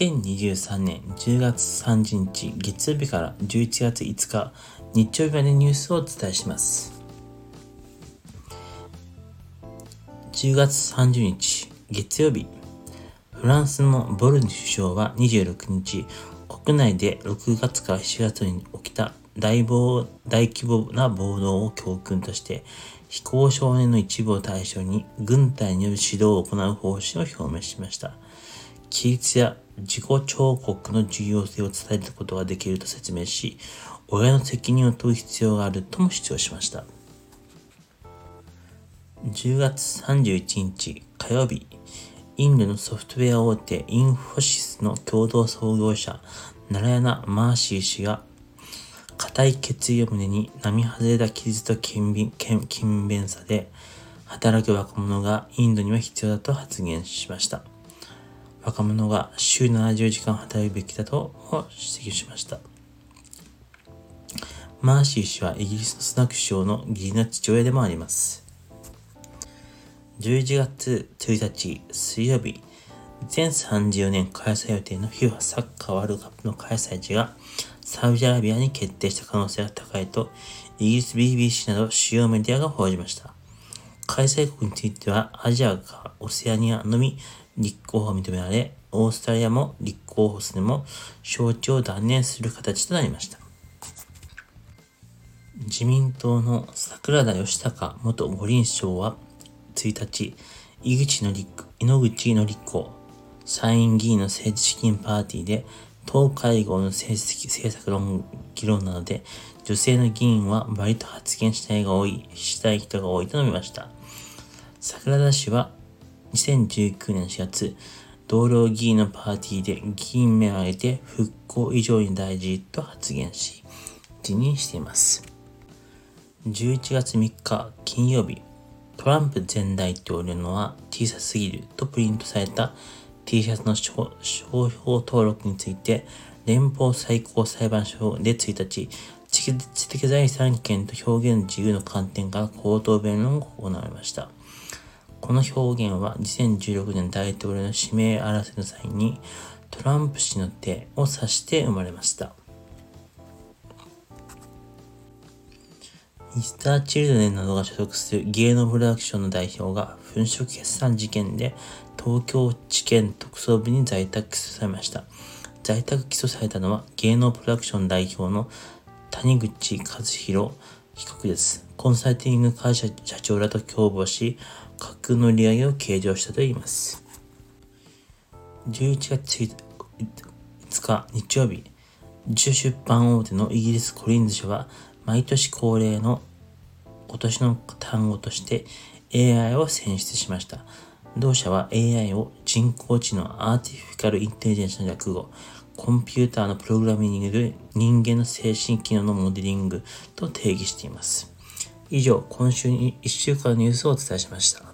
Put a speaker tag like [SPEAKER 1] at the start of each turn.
[SPEAKER 1] 2023年10月30日月曜日から11月5日日曜日までニュースをお伝えします。10月30日月曜日、フランスのボルヌ首相は26日、国内で6月から7月に起きた大暴大規模な暴動を教訓として、非行少年の一部を対象に軍隊による指導を行う方針を表明しました。規律や自己彫刻の重要性を伝えることができると説明し、親の責任を問う必要があるとも主張しました。10月31日火曜日、インドのソフトウェア大手インフォシスの共同創業者、ナラヤナ・マーシー氏が、固い決意を胸に並外れた傷と勤勉さで、働く若者がインドには必要だと発言しました。若者が週70時間働くべきだと指摘しました。マーシー氏はイギリスのスナック首相の義理の父親でもあります。11月1日水曜日、全34年開催予定の FIFA サッカーワールドカップの開催地がサウジアラビアに決定した可能性が高いとイギリス BBC など主要メディアが報じました。開催国についてはアジアかオセアニアのみ立候補を認められ、オーストラリアも立候補するも招致を断念する形となりました。自民党の桜田義孝元五輪賞は1日、井口の立井ノ口の立候参院議員の政治資金パーティーで党会合の政政策論議論などで女性の議員は割と発言したいが多い、したい人が多いと述べました。桜田氏は2019年4月、同僚議員のパーティーで議員名を挙げて復興以上に大事と発言し、辞任しています。11月3日金曜日、トランプ前大統領のは小さすぎるとプリントされた T シャツの商標登録について、連邦最高裁判所で1日、知的財産権と表現自由の観点から口頭弁論が行われました。この表現は2016年大統領の指名争いの際にトランプ氏の手を指して生まれました。ミスター・チルドレンなどが所属する芸能プロダクションの代表が粉飾決算事件で東京地検特捜部に在宅起訴されました。在宅起訴されたのは芸能プロダクション代表の谷口和弘被告です。コンサルティング会社社長らと共謀し、架空の利上げを計上したといいます。11月5日日曜日、受出版大手のイギリスコリンズ社は毎年恒例の今年の単語として AI を選出しました。同社は AI を人工知能アーティフィカルインテリジェンスの略語、コンピューターのプログラミングで人間の精神機能のモデリングと定義しています。以上、今週に1週間のニュースをお伝えしました。